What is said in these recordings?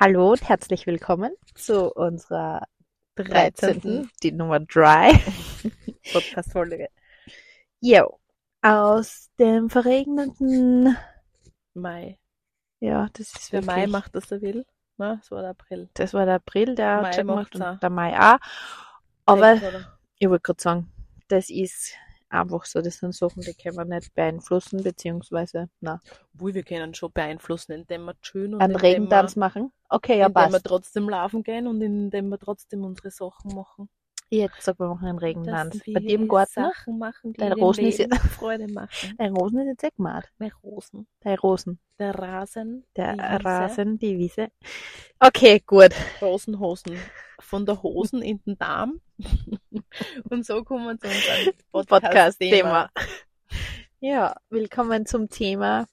Hallo und herzlich willkommen zu unserer 13. die Nummer 3 Podcast-Folge. Jo, aus dem verregneten Mai. Ja, das ist Der wirklich, Mai macht, was er will. Na, das war der April. Das war der April, der Mai gemacht macht's auch. und der Mai auch. Aber ich wollte gerade sagen, das ist einfach so, das sind Sachen, die können wir nicht beeinflussen, beziehungsweise, na, Obwohl, wir können schon beeinflussen, indem wir schön und einen indem Regentanz wir, machen. Okay, ja, indem wir passt. trotzdem laufen gehen und indem wir trotzdem unsere Sachen machen. Jetzt sag wir machen einen Regentanz. Dass Bei dir im Garten? Sachen machen, die Dein Rosen ist Leben Freude machen. Dein Rosen ist jetzt eh gemacht. Meine Rosen. Dein Rosen. Der Rasen. Der die. Rasen, die Wiese. Okay, gut. Rosenhosen. Von der Hosen in den Darm. und so kommen wir zu unserem Podcast-Thema. Ja, willkommen zum Thema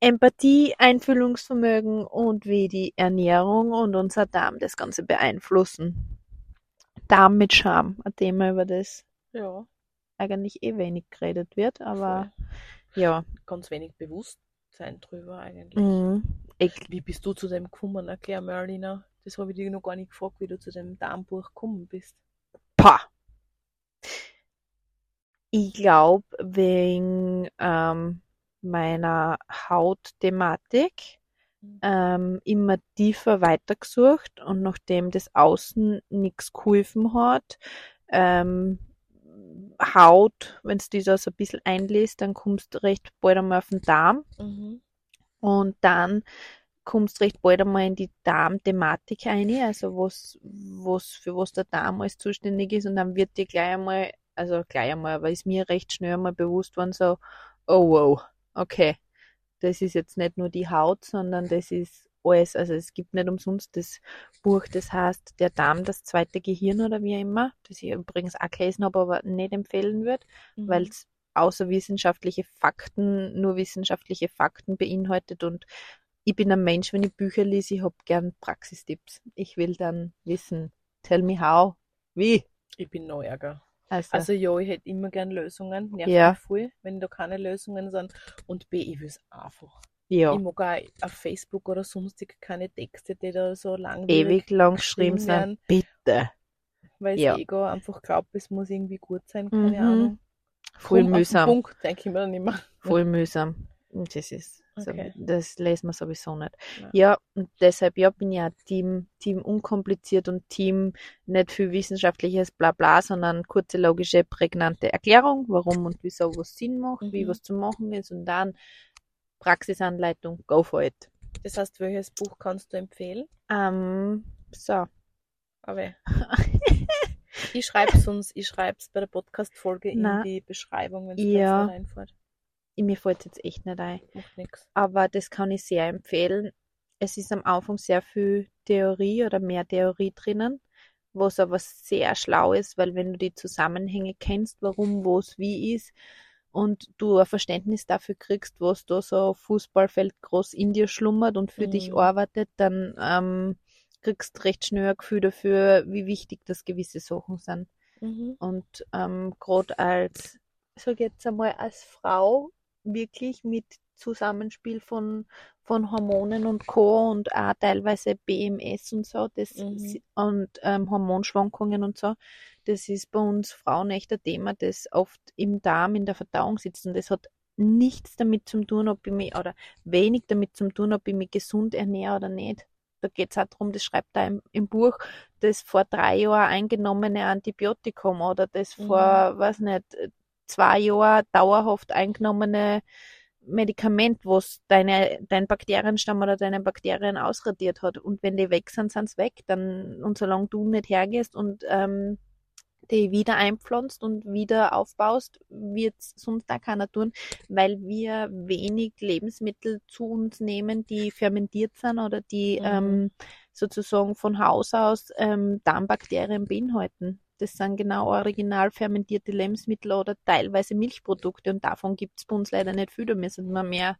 Empathie, Einfühlungsvermögen und wie die Ernährung und unser Darm das Ganze beeinflussen. Darm mit Scham, ein Thema, über das Ja, eigentlich eh wenig geredet wird, aber voll. ja. ganz wenig Bewusstsein drüber eigentlich. Mhm. Ich, Wie bist du zu dem gekommen? Erklär mir, Alina. Das habe ich dich noch gar nicht gefragt, wie du zu dem Darmbuch gekommen bist. pah. Ich glaube, wegen ähm, meiner Hautthematik ähm, immer tiefer weitergesucht und nachdem das Außen nichts geholfen hat, ähm, Haut, wenn du das so ein bisschen einlässt, dann kommst du recht bald einmal auf den Darm. Mhm. und dann kommst recht bald einmal in die Darmthematik ein, also was, was, für was der Darm alles zuständig ist. Und dann wird dir gleich einmal, also gleich einmal, aber ist mir recht schnell einmal bewusst worden, so, oh wow, okay, das ist jetzt nicht nur die Haut, sondern das ist alles, also es gibt nicht umsonst das Buch, das heißt Der Darm, das zweite Gehirn oder wie immer, das ich übrigens auch gelesen habe, aber nicht empfehlen würde Mhm. weil es außer wissenschaftliche Fakten nur wissenschaftliche Fakten beinhaltet und ich bin ein Mensch, wenn ich Bücher lese, ich hab gern Praxistipps. Ich will dann wissen, tell me how, wie. ich bin noch ärger. Also, Also ja, ich hätte immer gern Lösungen. Nervt Ja. mich voll, wenn da keine Lösungen sind. Und B, ich will es einfach. ja, Ich mag auch auf Facebook oder sonstig keine Texte, die da so lang ewig lang geschrieben sind. Bitte. weil Ja. Ego einfach glaubt, es muss irgendwie gut sein, keine Mhm. Ahnung. Voll den mühsam. Punkt, denke ich mir dann immer. Voll mühsam. Und Das ist, so, Okay. das lesen wir sowieso nicht. Ja. Ja, und deshalb, ja, bin ich auch Team, Team unkompliziert und Team nicht viel wissenschaftliches Blabla, sondern kurze, logische, prägnante Erklärung, warum und wieso was Sinn macht, wie Mhm. was zu machen ist und dann Praxisanleitung, go for it. Das heißt, welches Buch kannst du empfehlen? Ähm, so. Aber ich schreibe es uns, ich schreibe es bei der Podcast-Folge in die Beschreibung, wenn es Ja. da reinfährt. Mir fällt jetzt echt nicht ein. Aber das kann ich sehr empfehlen. Es ist am Anfang sehr viel Theorie oder mehr Theorie drinnen, was aber sehr schlau ist, weil wenn du die Zusammenhänge kennst, warum, was, wie ist und du ein Verständnis dafür kriegst, was da so Fußballfeld groß in dir schlummert und für dich Mhm. arbeitet, dann ähm, kriegst recht schnell ein Gefühl dafür, wie wichtig das gewisse Sachen sind. Mhm. Und ähm, gerade als, sag jetzt einmal, als Frau wirklich mit Zusammenspiel von, von Hormonen und Co. und auch teilweise BMS und so, das Mhm. und ähm, Hormonschwankungen und so, das ist bei uns Frauen echt ein Thema, das oft im Darm, in der Verdauung sitzt und das hat nichts damit zu tun, ob ich mich, oder wenig damit zu tun, ob ich mich gesund ernähre oder nicht. Da geht es auch darum, das schreibt er im, im Buch, das vor drei Jahren eingenommene Antibiotikum oder das Mhm. vor, weiß nicht, zwei Jahren dauerhaft eingenommene Medikament, was deine, dein Bakterienstamm oder deine Bakterien ausradiert hat. Und wenn die weg sind, sind sie weg. Dann, und solange du nicht hergehst und ähm, die wieder einpflanzt und wieder aufbaust, wird sonst auch keiner tun, weil wir wenig Lebensmittel zu uns nehmen, die fermentiert sind oder die Mhm. ähm, sozusagen von Haus aus ähm, Darmbakterien beinhalten. Das sind genau original fermentierte Lebensmittel oder teilweise Milchprodukte und davon gibt es bei uns leider nicht viel. Da müssen wir mehr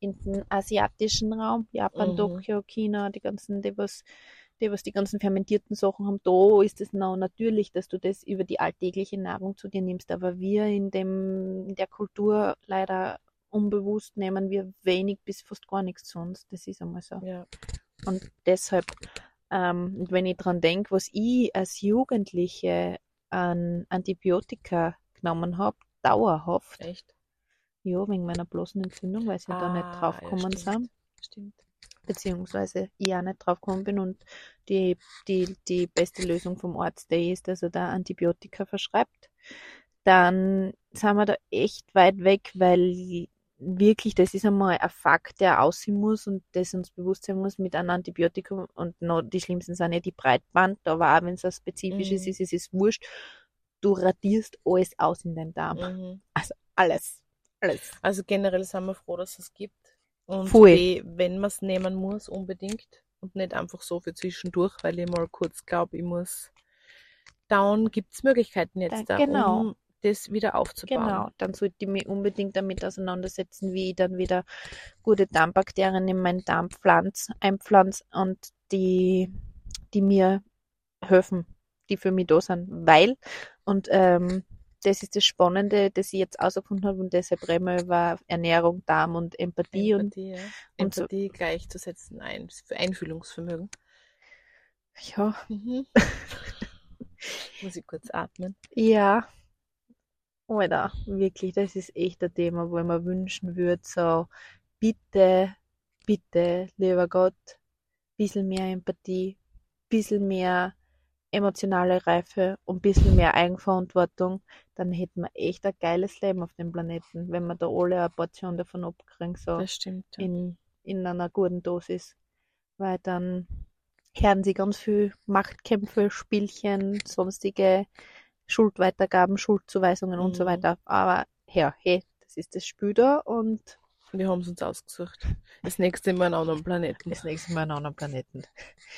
in den asiatischen Raum, Japan, Mhm. Tokio, China, die ganzen, die was die, was die ganzen fermentierten Sachen haben, da ist es noch natürlich, dass du das über die alltägliche Nahrung zu dir nimmst. Aber wir in dem, in der Kultur leider unbewusst nehmen wir wenig bis fast gar nichts zu uns. Das ist einmal so. Ja. Und deshalb, ähm, wenn ich dran denke, was ich als Jugendliche an Antibiotika genommen habe, dauerhaft, Echt? ja, wegen meiner bloßen Entzündung, weil sie da nicht Ah, draufgekommen ja, sind, stimmt. Stimmt. beziehungsweise ich auch nicht draufgekommen bin und die, die, die beste Lösung vom Arzt, der ist, dass er da Antibiotika verschreibt, dann sind wir da echt weit weg, weil wirklich, das ist einmal ein Fakt, der aussehen muss und das uns bewusst sein muss mit einem Antibiotikum und noch die schlimmsten sind ja die Breitband, aber auch wenn es ein spezifisches Mhm. ist, ist es wurscht. Du radierst alles aus in deinen Darm. Mhm. Alles. Alles. Also generell sind wir froh, dass es gibt. Und Voll. B, wenn man es nehmen muss, unbedingt. Und nicht einfach so für zwischendurch, weil ich mal kurz glaube, ich muss down. Gibt es Möglichkeiten jetzt Da- da, genau. um das wieder aufzubauen? Genau, dann sollte ich mich unbedingt damit auseinandersetzen, wie ich dann wieder gute Darmbakterien in meinen Darm pflanz, einpflanz und die, die mir helfen, die für mich da sind. Weil, und ähm, das ist das Spannende, das ich jetzt herausgefunden habe und deshalb reden wir über Ernährung, Darm und Empathie, und Empathie, ja. und so- Empathie gleichzusetzen ein, für Einfühlungsvermögen. ja, Mhm. Muss ich kurz atmen. Ja, Alter, wirklich, das ist echt ein Thema, wo ich mir wünschen würde, so, bitte, bitte, lieber Gott, bisschen mehr Empathie, bisschen mehr emotionale Reife und ein bisschen mehr Eigenverantwortung, dann hätten wir echt ein geiles Leben auf dem Planeten, wenn wir da alle eine Portion davon abkriegen, so stimmt. Ja. in, in einer guten Dosis. Weil dann hören sie ganz viel Machtkämpfe, Spielchen, sonstige Schuldweitergaben, Schuldzuweisungen und so Mhm. weiter. Aber ja, hey, das ist das Spiel da und Wir haben es uns ausgesucht. Das nächste Mal an anderen Planeten. das nächste Mal einen anderen Planeten.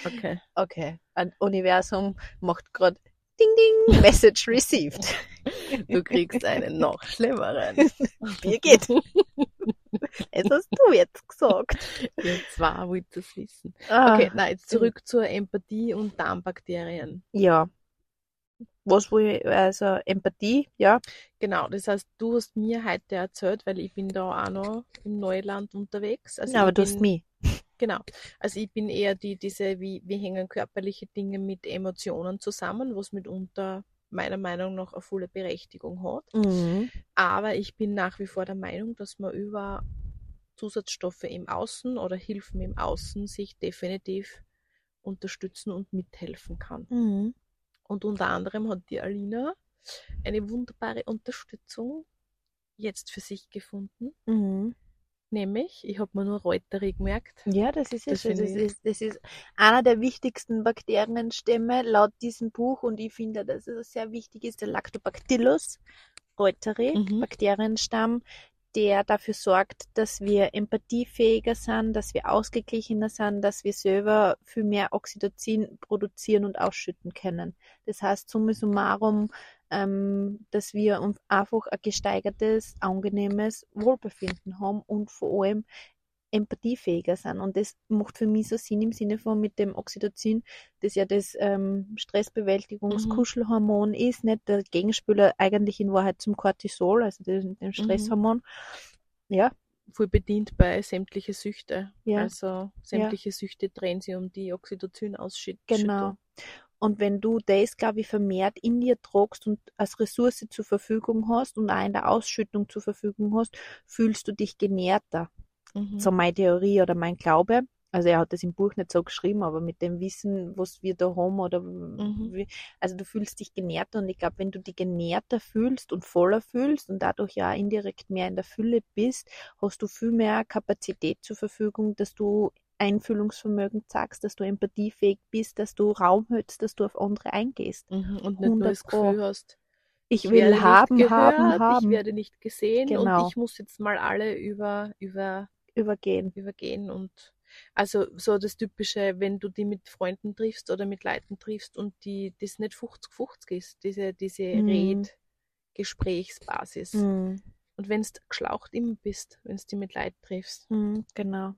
Okay. Okay, ein Universum macht gerade Ding Ding, Message received. Du kriegst einen noch schlimmeren. Wie geht? Das hast du jetzt gesagt. Ihr zwei wollt das wissen. Ah, Okay, nein, jetzt zurück zur Empathie und Darmbakterien. Ja. Was wohl, also Empathie, ja. Genau, das heißt, du hast mir heute erzählt, weil ich bin da auch noch im Neuland unterwegs. Also ja, aber ich du hast bin, mich. Genau. Also ich bin eher die, diese, wie, wie hängen körperliche Dinge mit Emotionen zusammen, was mitunter meiner Meinung nach eine volle Berechtigung hat. Mhm. Aber ich bin nach wie vor der Meinung, dass man über Zusatzstoffe im Außen oder Hilfen im Außen sich definitiv unterstützen und mithelfen kann. Mhm. Und unter anderem hat die Alina eine wunderbare Unterstützung jetzt für sich gefunden. Mhm. Nämlich, ich habe mir nur Reuterie gemerkt. Ja, das ist Das. Das, ich- ist, das ist einer der wichtigsten Bakterienstämme laut diesem Buch und ich finde, dass es sehr wichtig ist, der Lactobacillus reuteri, Mhm. Bakterienstamm, der dafür sorgt, dass wir empathiefähiger sind, dass wir ausgeglichener sind, dass wir selber viel mehr Oxytocin produzieren und ausschütten können. Das heißt, summa summarum, ähm, dass wir uns einfach ein gesteigertes, angenehmes Wohlbefinden haben und vor allem empathiefähiger sind. Und das macht für mich so Sinn im Sinne von mit dem Oxytocin, das ja das ähm, Stressbewältigungskuschelhormon ist, nicht der Gegenspieler eigentlich in Wahrheit zum Cortisol, also dem, dem Stresshormon. Ja, Voll bedient bei sämtliche Süchte. Ja. Also sämtliche Süchte drehen sich um die Oxytocin-Ausschüttung. Genau. Und wenn du das, glaube ich, vermehrt in dir tragst und als Ressource zur Verfügung hast und auch in der Ausschüttung zur Verfügung hast, fühlst du dich genährter. Mhm. So meine Theorie oder mein Glaube. Also er hat das im Buch nicht so geschrieben, aber mit dem Wissen, was wir da haben oder Mhm. wie, also du fühlst dich genährter und ich glaube, wenn du dich genährter fühlst und voller fühlst und dadurch ja indirekt mehr in der Fülle bist, hast du viel mehr Kapazität zur Verfügung, dass du Einfühlungsvermögen zeigst, dass du empathiefähig bist, dass du Raum hältst, dass du auf andere eingehst. Mhm. Und nicht nur das 100 Pro. Gefühl hast, Ich, werde will haben, gehört, haben, haben, ich werde nicht gesehen Genau. und ich muss jetzt mal alle über, über, übergehen. übergehen und also so das typische, wenn du die mit Freunden triffst oder mit Leuten triffst und die das nicht 50-50 ist, diese, diese Mhm. Red-Gesprächsbasis. Mhm. Und wenn du geschlaucht immer bist, wenn du die mit Leuten triffst. Mhm, genau.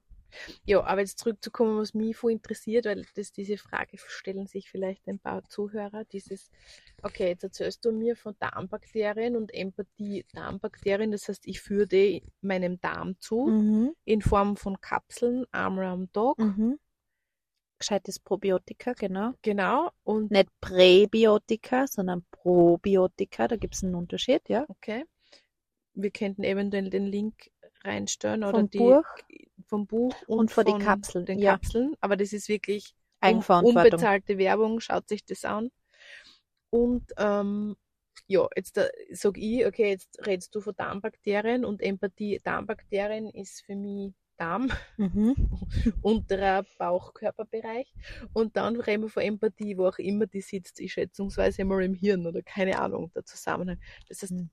Ja, aber jetzt zurückzukommen, was mich voll interessiert, weil das, diese Frage stellen sich vielleicht ein paar Zuhörer, dieses, okay, jetzt erzählst du mir von Darmbakterien und Empathie Darmbakterien, das heißt, ich führe die meinem Darm zu, Mhm. in Form von Kapseln, einmal am Tag. Mhm. gescheites Probiotika, genau. Genau. Und Nicht Präbiotika, sondern Probiotika, da gibt es einen Unterschied, ja. okay. Wir könnten eventuell den Link reinstellen oder Vom die Buch. Vom Buch und, Und von von Kapseln, Den ja. Kapseln. Aber das ist wirklich unbezahlte Werbung. Schaut sich das an. Und ähm, ja, jetzt sage ich, okay, jetzt redest du von Darmbakterien und Empathie. Darmbakterien ist für mich Darm, Mhm. unterer Bauchkörperbereich. Und dann reden wir von Empathie, wo auch immer die sitzt, ich schätzungsweise mal im Hirn oder keine Ahnung, der Zusammenhang. Das heißt, Mhm.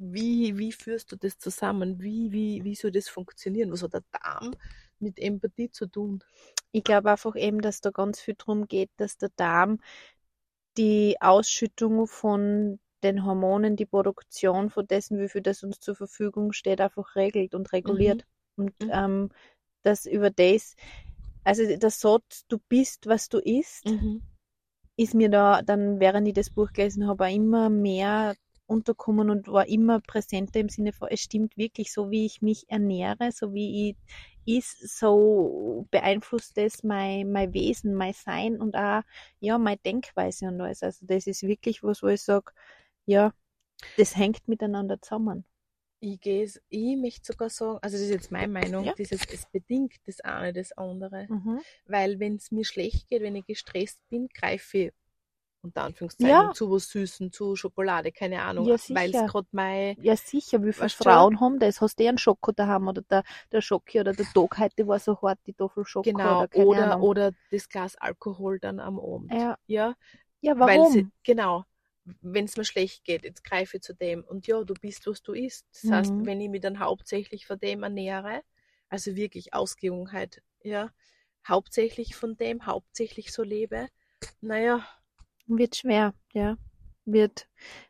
Wie, wie führst du das zusammen? Wie, wie, wie soll das funktionieren? Was hat der Darm mit Empathie zu tun? Ich glaube einfach eben, dass da ganz viel drum geht, dass der Darm die Ausschüttung von den Hormonen, die Produktion von dessen, wie viel das uns zur Verfügung steht, einfach regelt und reguliert. Und Mhm. ähm, dass über das, also das sagt, du bist, was du isst, Mhm. ist mir da, dann während ich das Buch gelesen habe, auch immer mehr unterkommen und war immer präsenter im Sinne von, es stimmt wirklich, so wie ich mich ernähre, so wie ich ist, so beeinflusst das mein, mein Wesen, mein Sein und auch, ja, meine Denkweise und alles. Also das ist wirklich was, wo ich sage, ja, das hängt miteinander zusammen. Ich gehe es, ich möchte sogar sagen, also das ist jetzt meine Meinung, Ja. dieses, es bedingt das eine das andere. Mhm. Weil wenn es mir schlecht geht, wenn ich gestresst bin, greife ich unter Anführungszeichen Ja. zu was Süßen, zu Schokolade, keine Ahnung, Ja, weil es gerade mein Ja, sicher, wie viele Weißt du? Frauen haben das? Hast du eh einen Schoko daheim oder der, der Schoki oder der Tag heute war so hart, die Tafel Schoko genau oder keine oder, Ahnung. oder das Glas Alkohol dann am Abend. Ja, Ja, ja weil warum? sie, genau, wenn es mir schlecht geht, jetzt greife ich zu dem und ja, du bist, was du isst. Das heißt, Mhm. wenn ich mich dann hauptsächlich von dem ernähre, also wirklich Ausgewogenheit, ja, hauptsächlich von dem, hauptsächlich so lebe, naja, Wird schwer, ja. Wird,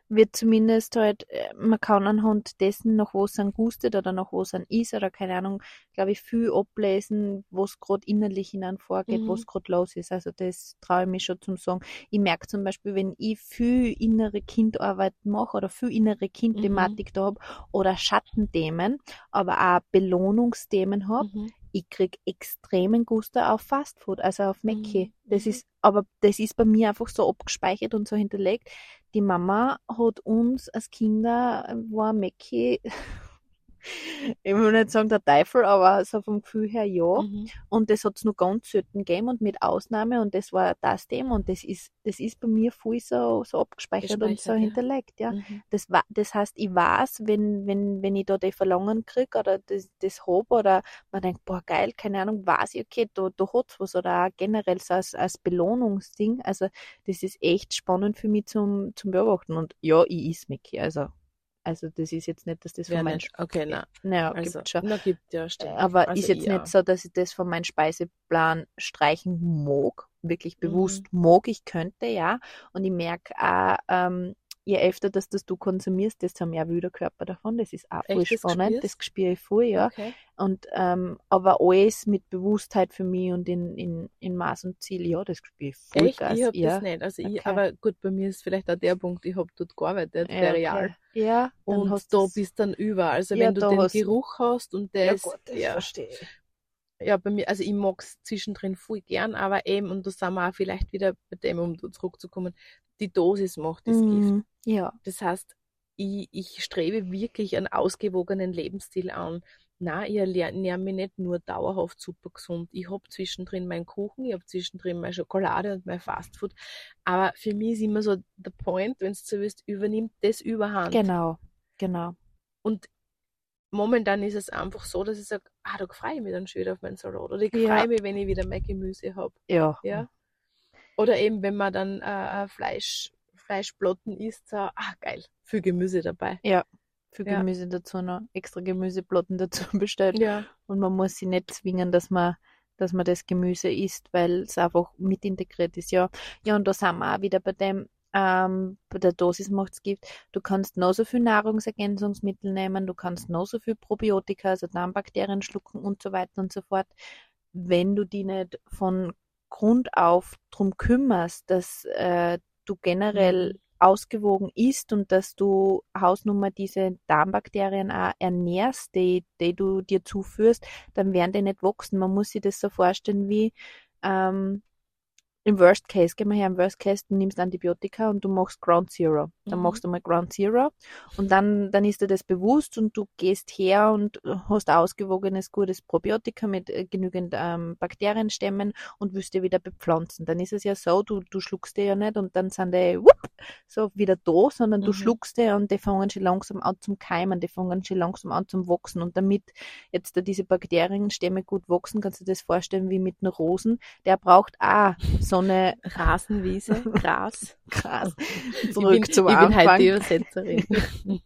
wird zumindest halt, äh, man kann anhand dessen, nach was an gustet oder nach was an ist oder keine Ahnung, glaube ich, viel ablesen, was gerade innerlich in einem vorgeht, Mhm. was gerade los ist. Also das traue ich mich schon zum sagen. Ich merke zum Beispiel, wenn ich viel innere Kindarbeit mache oder viel innere Kindthematik da habe oder Schattenthemen, aber auch Belohnungsthemen habe, mhm. Ich krieg extremen Guster auf Fastfood, also auf Mäcki. Mhm, Das mhm. ist, aber das ist bei mir einfach so abgespeichert und so hinterlegt. Die Mama hat uns als Kinder, äh, war Mäcki, ich will nicht sagen der Teufel, aber so vom Gefühl her ja. Mhm. Und das hat's nur ganz selten gegeben und mit Ausnahme und das war das Thema und das ist, das ist bei mir voll so, so abgespeichert und so ja. hinterlegt, ja. Mhm. Das, das heißt, ich weiß, wenn, wenn, wenn ich da die Verlangen krieg oder das, das hab oder man denkt, boah, geil, keine Ahnung, weiß ich, okay, da, da hat's was oder auch generell so als, als Belohnungsding. Also, das ist echt spannend für mich zum, zum Beobachten. Und ja, ich is Mickey, also, also, das ist jetzt nicht, dass das Ja, von meinem, nicht. Okay, na, naja, also, gibt schon. na, gibt ja, stimmt. Aber also ist jetzt nicht so, dass ich das von meinem Speiseplan streichen mag, wirklich Mhm. bewusst mag. Ich könnte, ja. Und ich merke auch, ähm, je öfter dass das du konsumierst, desto mehr will der Körper davon. Das ist auch voll Echt, das spannend. spürst? Das spüre ich voll, ja. Okay. Und ähm, aber alles mit Bewusstheit für mich und in, in, in Maß und Ziel, ja, das spüre ich voll Echt? Gas, Ich hab ja. das nicht. Also ich, Okay. aber gut, bei mir ist vielleicht auch der Punkt, ich habe dort gearbeitet, Ja, okay. Real. Ja, Und hast da bist dann über. Also Ja, wenn du den Geruch hast und ja, das, gut, das ja, verstehe ich. Ja, bei mir, also ich mag's zwischendrin voll gern, aber eben, und da sind wir auch vielleicht wieder bei dem, um da zurückzukommen, die Dosis macht das Gift. Mhm. Ja, Das heißt, ich, ich strebe wirklich einen ausgewogenen Lebensstil an. Na, ich ernähre mich nicht nur dauerhaft super gesund. Ich habe zwischendrin meinen Kuchen, ich habe zwischendrin meine Schokolade und mein Fastfood. Aber für mich ist immer so der Point, wenn es so willst, übernimmt das Überhand. genau, genau. Und momentan ist es einfach so, dass ich sage, ah, da freue ich mich dann schon wieder auf meinen Salat. Oder ich Ja. freue mich, wenn ich wieder mein Gemüse habe. Ja, Ja. Oder eben, wenn man dann äh, äh, Fleisch, Fleischplotten isst, so, ah, geil, viel Gemüse dabei. für Ja. Gemüse dazu noch extra Gemüseplatten dazu bestellt. Ja. Und man muss sie nicht zwingen, dass man, dass man das Gemüse isst, weil es einfach mit integriert ist. Ja, ja, und da sind wir auch wieder bei dem, ähm, bei der Dosis macht's Gift. Du kannst noch so viel Nahrungsergänzungsmittel nehmen, du kannst noch so viel Probiotika, also Darmbakterien schlucken und so weiter und so fort. Wenn du die nicht von Grund auf drum kümmerst, dass äh, du generell Mhm. ausgewogen isst und dass du Hausnummer diese Darmbakterien auch ernährst, die, die du dir zuführst, dann werden die nicht wachsen. Man muss sich das so vorstellen wie, ähm, im Worst Case, gehen wir her, im Worst Case, du nimmst Antibiotika und du machst Ground Zero. Dann Mhm. machst du mal Ground Zero und dann, dann ist dir das bewusst und du gehst her und hast ausgewogenes, gutes Probiotika mit äh, genügend ähm, Bakterienstämmen und willst dir wieder bepflanzen. Dann ist es ja so, du, du schluckst die ja nicht und dann sind die wupp, so wieder da, sondern du Mhm. schluckst die und die fangen schon langsam an zum Keimen, die fangen schon langsam an zum Wachsen und damit jetzt da diese Bakterienstämme gut wachsen, kannst du dir das vorstellen wie mit einer Rosen. Der braucht auch so eine Rasenwiese, Gras. Gras. Ich Zurück bin, zum ich bin Anfang. halt die Übersetzerin.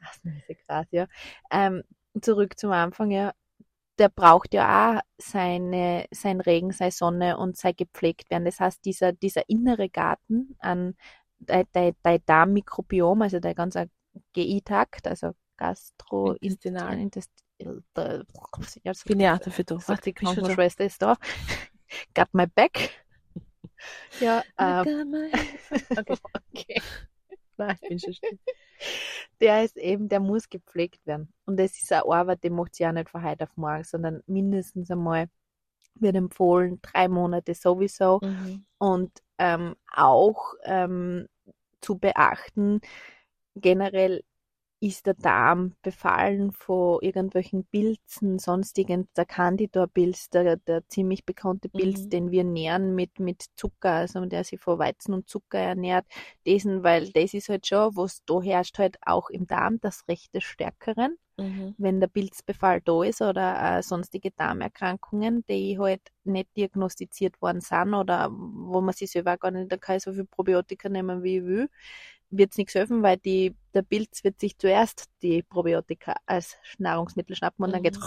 Rasenwiese, Gras, ja. Ähm, zurück zum Anfang, ja. Der braucht ja auch seine, sein Regen, seine Sonne und sein gepflegt werden. Das heißt, dieser, dieser innere Garten an dein, dein, dein Darmmikrobiom, also der ganze GI-Takt, also Gastro, Intestinal. Intest, äh, so- Bin ja auch dafür da. Die Bin. Krankenschwester ist da. Got my back. Ja, ähm, Okay. okay. Nein, ich bin schon still. der ist eben, der muss gepflegt werden. Und das ist eine Arbeit, die macht sie auch nicht von heute auf morgen, sondern mindestens einmal wird empfohlen, drei Monate sowieso. Mhm. Und ähm, auch ähm, zu beachten, generell ist der Darm befallen von irgendwelchen Pilzen, sonstigen, der Candida-Pilz, der, der ziemlich bekannte Pilz, Mhm. den wir nähren mit, mit Zucker, also der sich von Weizen und Zucker ernährt, diesen, weil das ist halt schon, was da herrscht halt auch im Darm das Recht des Stärkeren Mhm. wenn der Pilzbefall da ist oder äh, sonstige Darmerkrankungen, die halt nicht diagnostiziert worden sind oder wo man sich selber gar nicht, da kann ich so viel Probiotika nehmen, wie ich will, wird es nichts helfen, weil die, der Pilz wird sich zuerst die Probiotika als Nahrungsmittel schnappen und dann Mhm. geht's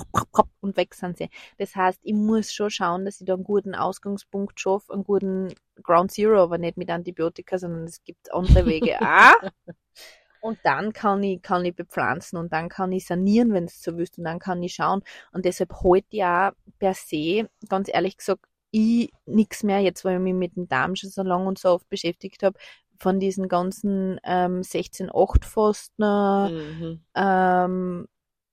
und weg sind sie. Das heißt, ich muss schon schauen, dass ich da einen guten Ausgangspunkt schaffe, einen guten Ground Zero, aber nicht mit Antibiotika, sondern es gibt andere Wege auch. Und dann kann ich, kann ich bepflanzen und dann kann ich sanieren, wenn es so willst, und dann kann ich schauen. Und deshalb heute ja per se, ganz ehrlich gesagt, ich nix mehr, jetzt weil ich mich mit dem Darm schon so lange und so oft beschäftigt habe, von diesen ganzen ähm, 16-8-Fastener, Mhm. ähm,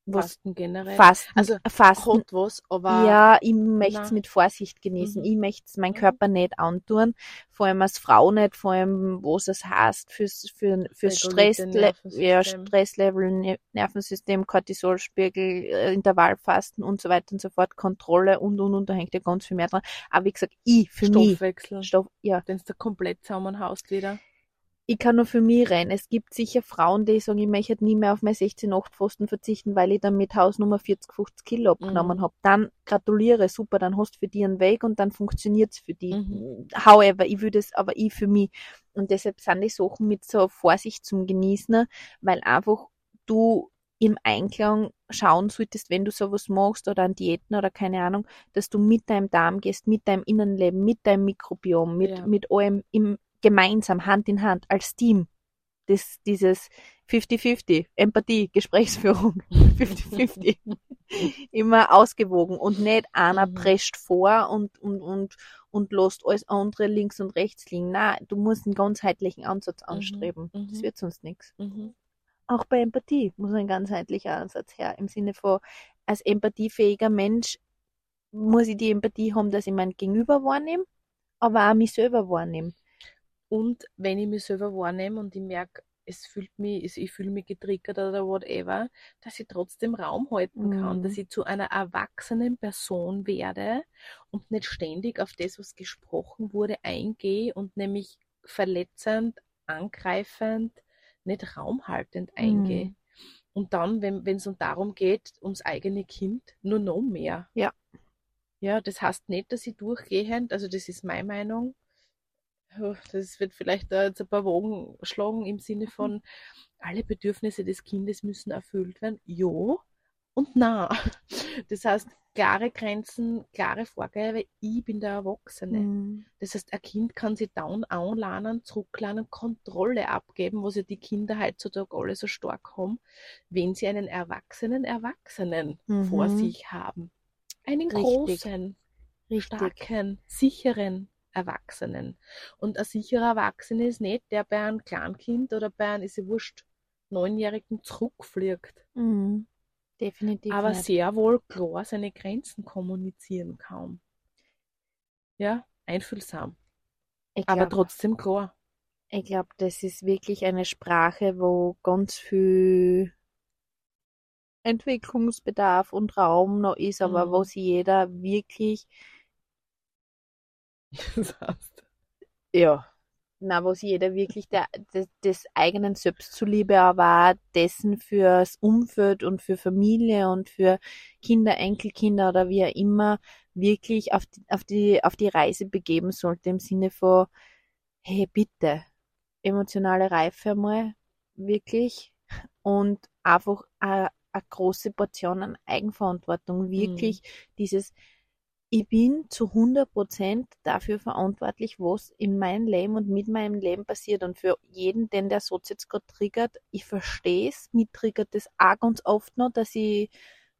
was Fasten generell. Fasten, Also, Fasten Hat was, aber ja, ich möchte es mit Vorsicht genießen. Mhm. Ich möchte es meinem Mhm. Körper nicht antun. Vor allem als Frau nicht, vor allem, was es heißt fürs, für, fürs Stress, Regulierte ja, Nervensystem. Stresslevel, Ne- Nervensystem, Cortisolspiegel, äh, Intervallfasten und so weiter und so fort, Kontrolle und, und, und, da hängt ja ganz viel mehr dran. Aber wie gesagt, ich, für mich, Stoffwechsel. Stoff, ja, Den du komplett zusammenhaust wieder. Ich kann nur für mich rein. Es gibt sicher Frauen, die sagen, ich möchte nie mehr auf mein 16-8-Fasten verzichten, weil ich dann mit Hausnummer 40, 50 Kilo abgenommen Mhm. habe. Dann gratuliere, super, dann hast du für die einen Weg und dann funktioniert's für die. Mhm. However, ich würde es, aber ich für mich. Und deshalb sind die Sachen mit so Vorsicht zum Genießen, weil einfach du im Einklang schauen solltest, wenn du sowas machst oder an Diäten oder keine Ahnung, dass du mit deinem Darm gehst, mit deinem Innenleben, mit deinem Mikrobiom, mit, Ja. mit allem im, gemeinsam, Hand in Hand, als Team. Das, dieses 50-50, Empathie, Gesprächsführung, 50-50. Immer ausgewogen und nicht einer Mhm. prescht vor und, und, und, und lässt alles andere links und rechts liegen. Nein, du musst einen ganzheitlichen Ansatz anstreben. mhm. Das wird sonst nichts. Mhm. Auch bei Empathie muss ein ganzheitlicher Ansatz her. Im Sinne von, als empathiefähiger Mensch muss ich die Empathie haben, dass ich mein Gegenüber wahrnehme, aber auch mich selber wahrnehme. Und wenn ich mich selber wahrnehme und ich merke, es fühlt mich, ich fühle mich getriggert oder whatever, dass ich trotzdem Raum halten kann, Mhm. dass ich zu einer erwachsenen Person werde und nicht ständig auf das, was gesprochen wurde, eingehe und nämlich verletzend, angreifend, nicht raumhaltend eingehe. Mhm. Und dann, wenn es um darum geht, ums eigene Kind, nur noch mehr. Ja. Ja, das heißt nicht, dass ich durchgehend, also das ist meine Meinung, das wird vielleicht da jetzt ein paar Wogen schlagen im Sinne von, alle Bedürfnisse des Kindes müssen erfüllt werden. Ja und na. Das heißt, klare Grenzen, klare Vorgabe, ich bin der Erwachsene. Mhm. Das heißt, ein Kind kann sich down anlernen, zurücklernen, Kontrolle abgeben, was ja die Kinder heutzutage alle so stark haben, wenn sie einen erwachsenen Erwachsenen Mhm. vor sich haben. Einen Richtig. großen, Richtig. starken, sicheren Erwachsenen. Und ein sicherer Erwachsener ist nicht, der bei einem Kleinkind oder bei einem, ist ja wurscht, Neunjährigen zurückfliegt, Mhm. Definitiv. aber nicht. sehr wohl klar seine Grenzen kommunizieren kann. ja, einfühlsam, Ich aber glaub, trotzdem klar. ich glaube, das ist wirklich eine Sprache, wo ganz viel Entwicklungsbedarf und Raum noch ist, aber wo Mhm. sich jeder wirklich, Das heißt, ja, na, wo sich jeder wirklich der, des, des eigenen Selbst zuliebe, aber auch dessen fürs Umfeld und für Familie und für Kinder, Enkelkinder oder wie auch immer wirklich auf die, auf die, auf die Reise begeben sollte im Sinne von, hey, bitte, emotionale Reife mal, wirklich, und einfach eine, eine große Portion an Eigenverantwortung, wirklich dieses, ich bin zu 100% dafür verantwortlich, was in meinem Leben und mit meinem Leben passiert. Und für jeden, den der Satz jetzt gerade triggert, ich verstehe es, mich triggert das auch ganz oft noch, dass ich,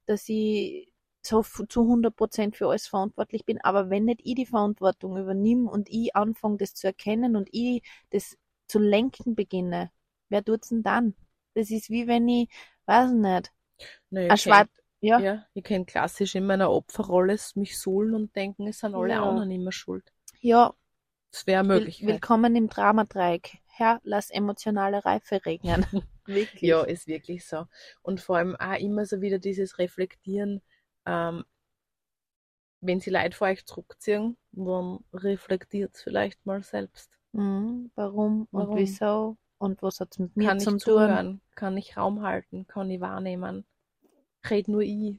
dass ich so zu 100% für alles verantwortlich bin. Aber wenn nicht ich die Verantwortung übernehme und ich anfange, das zu erkennen und ich das zu lenken beginne, wer tut's denn dann? Das ist wie wenn ich, weiß nicht, naja, ein kenn, ja, ja, ich kenn klassisch in meiner Opferrolle mich suhlen und denken, es sind alle Ja. anderen immer schuld. ja, Das wäre eine Will, willkommen im Dramadreieck. Herr, lass emotionale Reife regnen. Wirklich. Ja, ist wirklich so. Und vor allem auch immer so wieder dieses Reflektieren, ähm, wenn sie Leute vor euch zurückziehen, dann reflektiert vielleicht mal selbst. Mhm, warum und Warum? wieso und was hat's mit mir Kann ich zum Tun? zuhören? Kann ich Raum halten? Kann ich wahrnehmen? Red nur ich?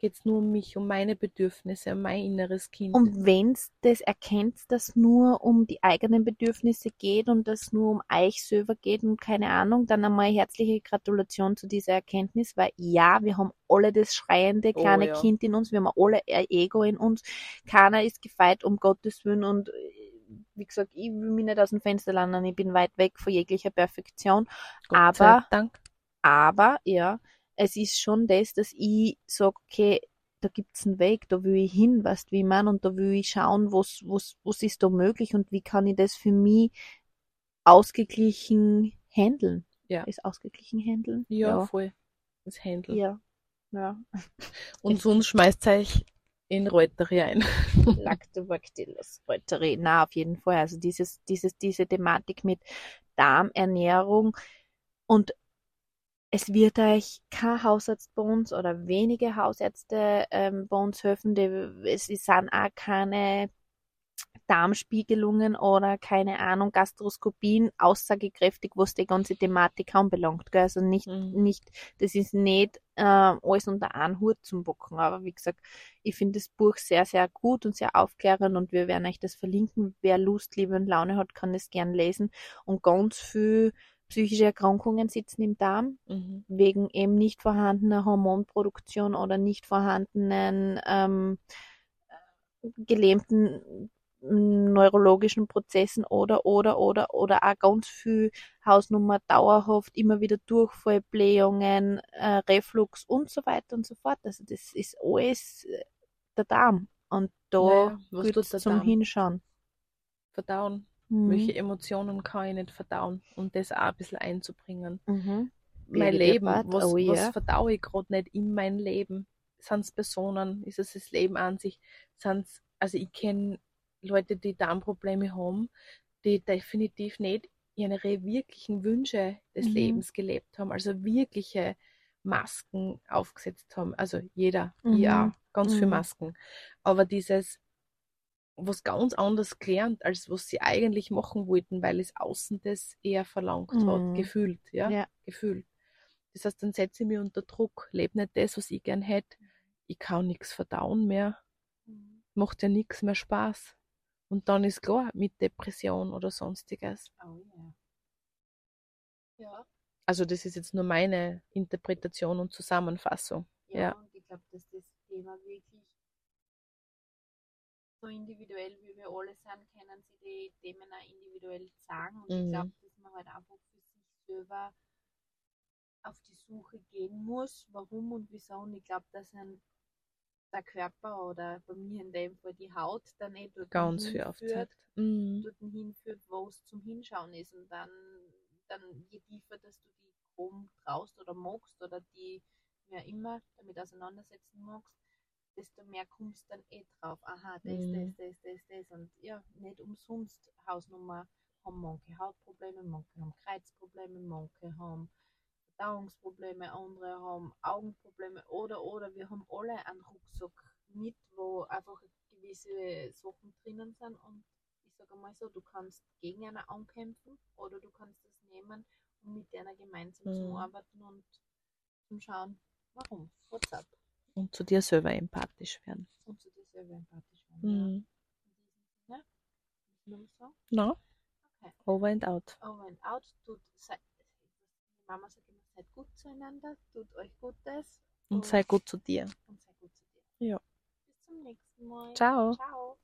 Geht's nur um mich, um meine Bedürfnisse, um mein inneres Kind? Und wenn's das erkennt, dass nur um die eigenen Bedürfnisse geht und das nur um euch selber geht und keine Ahnung, dann einmal herzliche Gratulation zu dieser Erkenntnis, weil ja, wir haben alle das schreiende Oh, kleine ja. Kind in uns, wir haben alle ein Ego in uns. Keiner ist gefeit, um Gottes Willen und äh, wie gesagt, ich will mich nicht aus dem Fenster landen, ich bin weit weg von jeglicher Perfektion. Gott sei aber- Dank. Aber ja, es ist schon das, dass ich sage, okay, da gibt's einen Weg, da will ich hin, weißt wie man, und da will ich schauen, was, was, was ist da möglich und wie kann ich das für mich ausgeglichen handeln. Ja. Ist ausgeglichen handeln? Ja, voll. Das Händel. Ja. Ja. Und sonst schmeißt euch in Reuterie ein. Lactobacillus reuteri. Na, auf jeden Fall. Also dieses, dieses, diese Thematik mit Darmernährung und es wird euch kein Hausarzt bei uns oder wenige Hausärzte ähm, bei uns helfen. Die, es sind auch keine Darmspiegelungen oder keine Ahnung, Gastroskopien aussagekräftig, was die ganze Thematik anbelangt. Gell? Also nicht, Mhm. nicht, das ist nicht äh, alles unter einen Hut zum Bocken. Aber wie gesagt, ich finde das Buch sehr, sehr gut und sehr aufklärend und wir werden euch das verlinken. Wer Lust, Liebe und Laune hat, kann das gern lesen. Und ganz viel psychische Erkrankungen sitzen im Darm Mhm. wegen eben nicht vorhandener Hormonproduktion oder nicht vorhandenen ähm, gelähmten neurologischen Prozessen oder oder oder oder auch ganz viel Hausnummer dauerhaft immer wieder Durchfall, Blähungen, äh, Reflux und so weiter und so fort. Also das ist alles äh, der Darm und da Naja, was tut zum Darm? Hinschauen. Verdauen. Mhm. Welche Emotionen kann ich nicht verdauen? Und das auch ein bisschen einzubringen. Mhm. mein Leben, was, oh was yeah. verdaue ich gerade nicht in mein Leben? Sind es Personen? Ist es das Leben an sich? Sind's, also ich kenne Leute, die Darmprobleme haben, die definitiv nicht ihre wirklichen Wünsche des Mhm. Lebens gelebt haben, also wirkliche Masken aufgesetzt haben. Also jeder, Mhm. auch, ganz Mhm. Masken. Aber dieses was ganz anders gelernt, als was sie eigentlich machen wollten, weil es außen das eher verlangt Mhm. hat, gefühlt, ja, Ja. gefühlt. Das heißt, dann setze ich mich unter Druck, lebe nicht das, was ich gern hätte. Ich kann nichts verdauen mehr, macht ja nichts mehr Spaß. Und dann ist klar, mit Depression oder sonstiges. Oh yeah. Ja. Also das ist jetzt nur meine Interpretation und Zusammenfassung. Ja, Ja. und ich glaube, dass das Thema wirklich so individuell wie wir alle sind, können sie die Themen auch individuell sagen. Und ich Mhm. glaube, dass man halt einfach für sich selber auf die Suche gehen muss, warum und wieso. Und ich glaube, dass ein der Körper oder bei mir in dem Fall die Haut dann eh dort Ganz hinführt. Mhm. dort hinführt, wo es zum Hinschauen ist. Und dann, dann je tiefer, dass du die Chrom traust oder magst oder die, wer immer, damit auseinandersetzen magst, desto mehr kommst du dann eh drauf. Aha, das, Mhm. das, das, das, das. Und ja, nicht umsonst Hausnummer haben manche Hautprobleme, manche haben Kreuzprobleme, manche haben Verdauungsprobleme, andere haben Augenprobleme oder, oder wir haben alle einen Rucksack mit, wo einfach gewisse Sachen drinnen sind und ich sage mal so, du kannst gegen eine ankämpfen oder du kannst das nehmen, um mit einer gemeinsam zu Mhm. arbeiten und zum Schauen, warum, what's up Und zu dir selber empathisch werden. und zu dir selber empathisch werden. Ja. Mhm. Sagen, No? Okay. Over and out. over and out, tut, seid, die Mama sagt immer, seid gut zueinander, tut euch Gutes Und sei gut zu dir. und seid gut zu dir. Ja. Bis zum nächsten Mal. Ciao. Ciao.